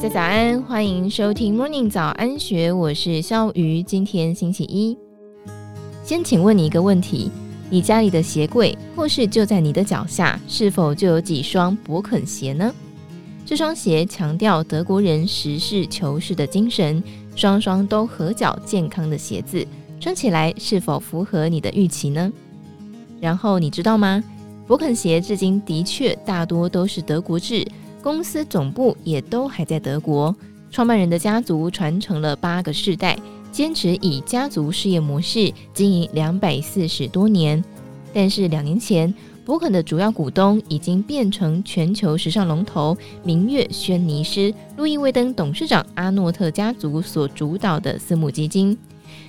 大家早安，欢迎收听 Morning 早安学，我是肖鱼。今天星期一，先请问你一个问题：你家里的鞋柜，或是就在你的脚下，是否就有几双勃肯鞋呢？这双鞋强调德国人实事求是的精神，双双都合脚健康的鞋子，穿起来是否符合你的预期呢？然后你知道吗？勃肯鞋至今的确大多都是德国制。公司总部也都还在德国，创办人的家族传承了八个世代，坚持以家族事业模式经营两百四十多年。但是两年前，博肯的主要股东已经变成全球时尚龙头明月轩尼诗、路易威登董事长阿诺特家族所主导的私募基金。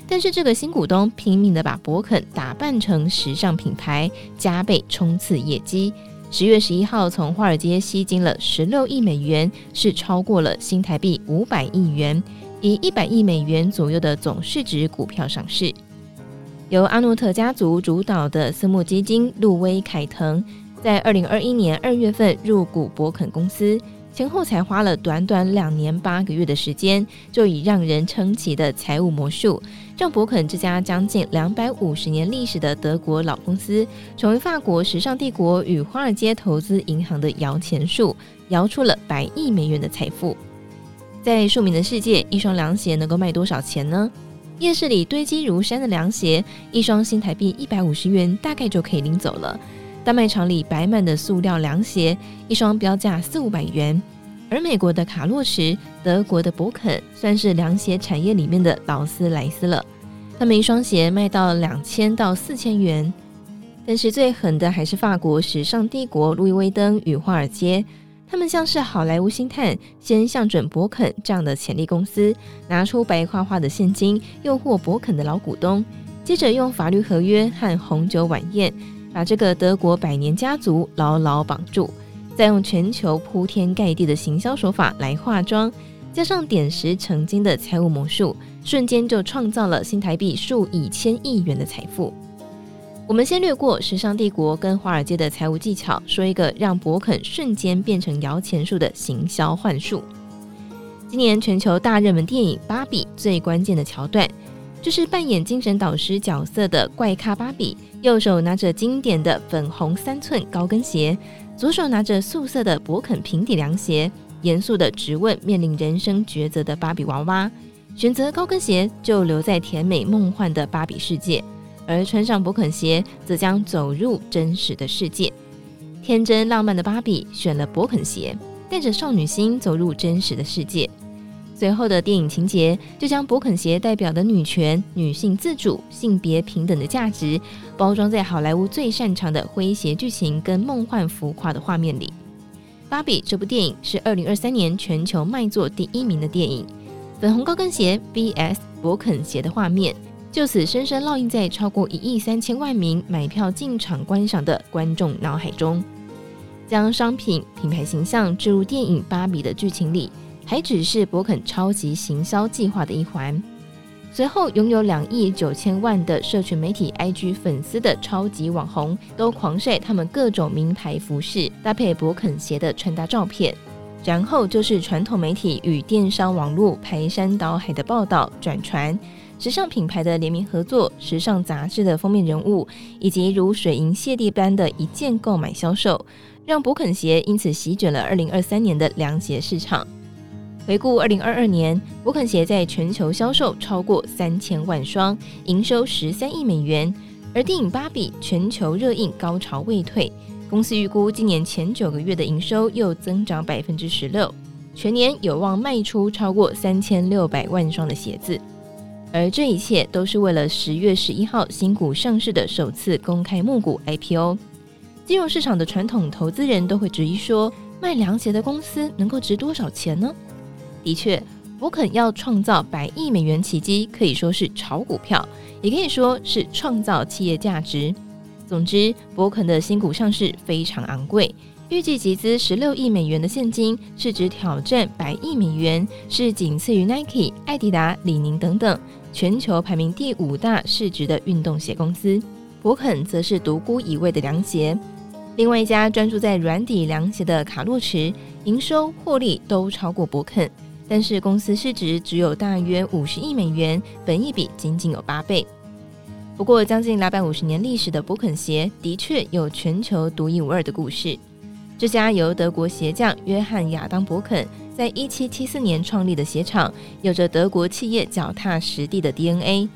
但是这个新股东拼命地把博肯打扮成时尚品牌，加倍冲刺业绩。十月十一号，从华尔街吸金了十六亿美元，是超过了新台币五百亿元，以一百亿美元左右的总市值股票上市。由阿诺特家族主导的私募基金路威凯腾，在二零二一年二月份入股博肯公司。前后才花了短短两年八个月的时间，就以让人称奇的财务魔术，让勃肯这家将近两百五十年历史的德国老公司，成为法国时尚帝国与华尔街投资银行的摇钱树，摇出了百亿美元的财富。在庶民的世界，一双凉鞋能够卖多少钱呢？夜市里堆积如山的凉鞋，一双新台币一百五十元大概就可以拎走了。大卖场里摆满的塑料凉鞋，一双标价四五百元。而美国的卡洛驰、德国的博肯，算是凉鞋产业里面的劳斯莱斯了。他们一双鞋卖到两千到四千元。但是最狠的还是法国时尚帝国路易威登与华尔街，他们像是好莱坞星探，先向准博肯这样的潜力公司，拿出白花花的现金诱惑博肯的老股东，接着用法律合约和红酒晚宴。把这个德国百年家族牢牢绑住，再用全球铺天盖地的行销手法来化妆，加上点石成金的财务魔术，瞬间就创造了新台币数以千亿元的财富。我们先略过时尚帝国跟华尔街的财务技巧，说一个让勃肯瞬间变成摇钱树的行销幻术。今年全球大热门电影《芭比》最关键的桥段。就是扮演精神导师角色的怪咖芭比，右手拿着经典的粉红三寸高跟鞋，左手拿着素色的勃肯平底凉鞋，严肃地质问面临人生抉择的芭比娃娃：选择高跟鞋就留在甜美梦幻的芭比世界，而穿上勃肯鞋则将走入真实的世界。天真浪漫的芭比选了勃肯鞋，带着少女心走入真实的世界。随后的电影情节就将勃肯鞋代表的女权、女性自主、性别平等的价值包装在好莱坞最擅长的诙谐剧情跟梦幻浮夸的画面里。《芭比》这部电影是二零二三年全球卖座第一名的电影，粉红高跟鞋 vs 勃肯鞋的画面就此深深烙印在超过一亿三千万名买票进场观赏的观众脑海中，将商品品牌形象置入电影《芭比》的剧情里。还只是博肯超级行销计划的一环。随后，拥有两亿九千万的社群媒体 IG 粉丝的超级网红，都狂晒他们各种名牌服饰搭配博肯鞋的穿搭照片。然后就是传统媒体与电商网络排山倒海的报道转传，时尚品牌的联名合作，时尚杂志的封面人物，以及如水银泻地般的一键购买销售，让博肯鞋因此席卷了二零二三年的凉鞋市场。回顾二零二二年，勃肯鞋在全球销售超过三千万双，营收十三亿美元。而电影《芭比》全球热映高潮未退，公司预估今年前九个月的营收又增长百分之十六，全年有望卖出超过三千六百万双的鞋子。而这一切都是为了十月十一号新股上市的首次公开募股 IPO。金融市场的传统投资人都会质疑说，卖凉鞋的公司能够值多少钱呢？的确，勃肯要创造百亿美元奇迹，可以说是炒股票，也可以说是创造企业价值。总之，伯肯的新股上市非常昂贵，预计集资十六亿美元的现金，市值挑战百亿美元，是仅次于 Nike、艾迪达、李宁等等全球排名第五大市值的运动鞋公司。伯肯则是独孤一味的凉鞋。另外一家专注在软底凉鞋的卡洛驰，营收获利都超过博肯，但是公司市值只有大约五十亿美元，本益比仅仅有八倍。不过，将近两百五十年历史的博肯鞋的确有全球独一无二的故事。这家由德国鞋匠约翰亚当伯肯在一七七四年创立的鞋厂，有着德国企业脚踏实地的 DNA。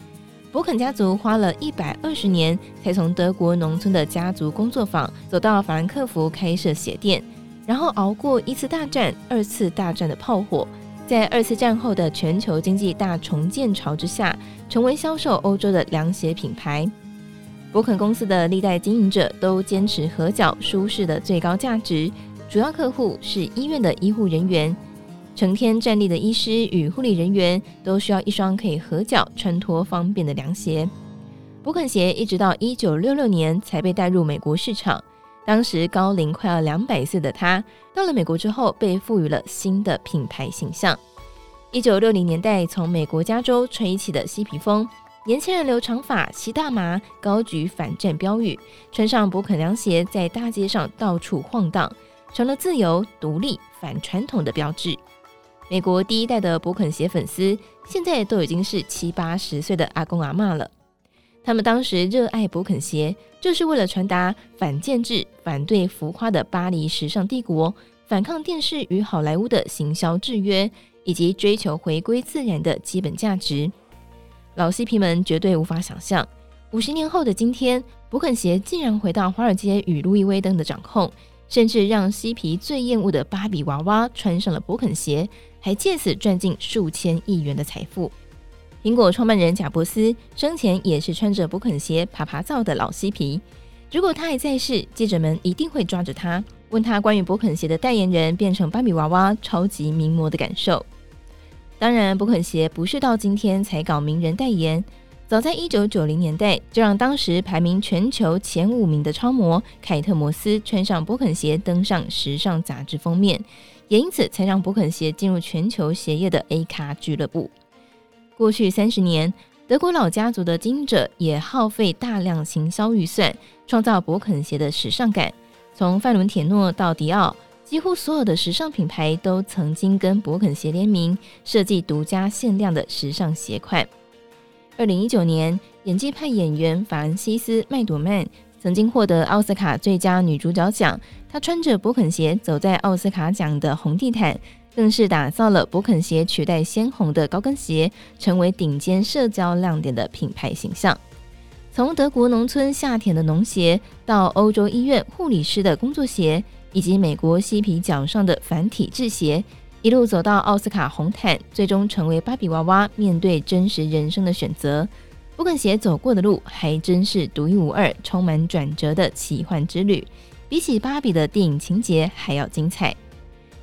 伯肯家族花了一百二十年，才从德国农村的家族工作坊走到法兰克福开设鞋店，然后熬过一次大战、二次大战的炮火，在二次战后的全球经济大重建潮之下，成为销售欧洲的凉鞋品牌。博肯公司的历代经营者都坚持合脚舒适的最高价值，主要客户是医院的医护人员。成天站立的医师与护理人员都需要一双可以合脚穿脱方便的凉鞋。博肯鞋一直到一九六六年才被带入美国市场。当时高龄快要两百岁的他，到了美国之后被赋予了新的品牌形象。一九六零年代从美国加州吹起的嬉皮风，年轻人留长发、吸大麻、高举反战标语，穿上勃肯凉鞋在大街上到处晃荡，成了自由、独立、反传统的标志。美国第一代的勃肯鞋粉丝，现在都已经是七八十岁的阿公阿妈了。他们当时热爱博肯鞋，就是为了传达反建制、反对浮夸的巴黎时尚帝国，反抗电视与好莱坞的行销制约，以及追求回归自然的基本价值。老嬉皮们绝对无法想象，五十年后的今天，博肯鞋竟然回到华尔街与路易威登的掌控。甚至让嬉皮最厌恶的芭比娃娃穿上了博肯鞋，还借此赚进数千亿元的财富。苹果创办人贾伯斯生前也是穿着博肯鞋趴趴走的老嬉皮。如果他还在世，记者们一定会抓着他，问他关于博肯鞋的代言人变成芭比娃娃超级名模的感受。当然，博肯鞋不是到今天才搞名人代言。早在一九九零年代，就让当时排名全球前五名的超模凯特摩斯穿上博肯鞋登上时尚杂志封面，也因此才让博肯鞋进入全球鞋业的 A 咖俱乐部。过去三十年，德国老家族的经营者也耗费大量行销预算，创造博肯鞋的时尚感。从范伦铁诺到迪奥，几乎所有的时尚品牌都曾经跟博肯鞋联名，设计独家限量的时尚鞋款。二零一九年，演技派演员法兰西斯·麦朵曼曾经获得奥斯卡最佳女主角奖。她穿着勃肯鞋走在奥斯卡奖的红地毯，更是打造了勃肯鞋取代鲜红的高跟鞋，成为顶尖社交亮点的品牌形象。从德国农村下田的农鞋，到欧洲医院护理师的工作鞋，以及美国嬉皮脚上的反体制鞋。一路走到奥斯卡红毯，最终成为芭比娃娃面对真实人生的选择。博肯鞋走过的路还真是独一无二，充满转折的奇幻之旅，比起芭比的电影情节还要精彩。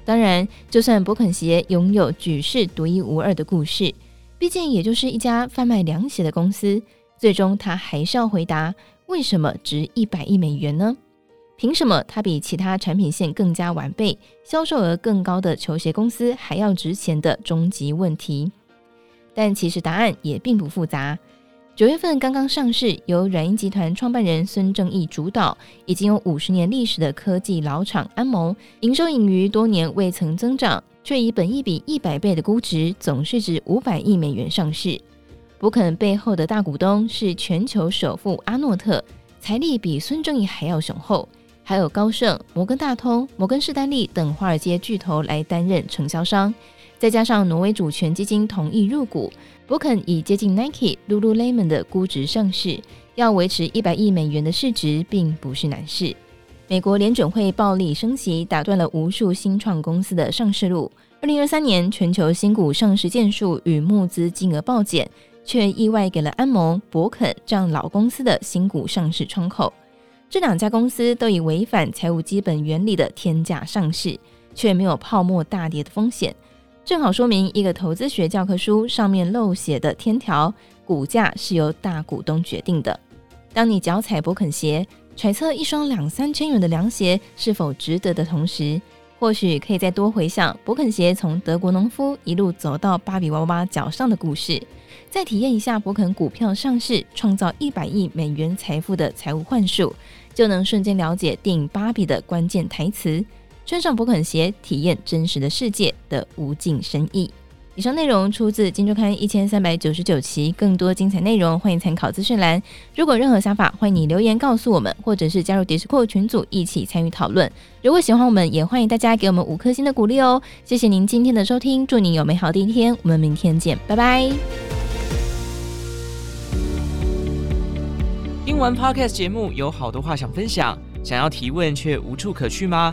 当然，就算博肯鞋拥有举世独一无二的故事，毕竟也就是一家贩卖凉鞋的公司，最终他还是要回答：为什么值一百亿美元呢？凭什么它比其他产品线更加完备、销售额更高的球鞋公司还要值钱的终极问题？但其实答案也并不复杂。九月份刚刚上市，由软银集团创办人孙正义主导，已经有五十年历史的科技老厂安谋，营收盈余多年未曾增长，却以本益比一百倍的估值，总市值五百亿美元上市。博肯背后的大股东是全球首富阿诺特，财力比孙正义还要雄厚。还有高盛、摩根大通、摩根士丹利等华尔街巨头来担任承销商，再加上挪威主权基金同意入股，博肯以接近 Nike、Lululemon 的估值上市，要维持一百亿美元的市值并不是难事。美国联准会暴力升息，打断了无数新创公司的上市路。二零二三年全球新股上市件数与募资金额暴减，却意外给了安盟、博肯这样老公司的新股上市窗口。这两家公司都以违反财务基本原理的天价上市，却没有泡沫大跌的风险，正好说明一个投资学教科书上面漏写的天条：股价是由大股东决定的。当你脚踩博肯鞋，揣测一双两三千元的凉鞋是否值得的同时，或许可以再多回想博肯鞋从德国农夫一路走到芭比娃娃脚上的故事，再体验一下博肯股票上市创造一百亿美元财富的财务幻术。就能瞬间了解电影《芭比》的关键台词，穿上勃肯鞋，体验真实的世界的无尽深意。以上内容出自《金周刊》一千三百九十九期，更多精彩内容欢迎参考资讯栏。如果任何想法，欢迎你留言告诉我们，或者是加入 Discord 群组一起参与讨论。如果喜欢我们，也欢迎大家给我们五颗星的鼓励哦。谢谢您今天的收听，祝您有美好的一天，我们明天见，拜拜。听完 Podcast 节目，有好多话想分享，想要提问却无处可去吗？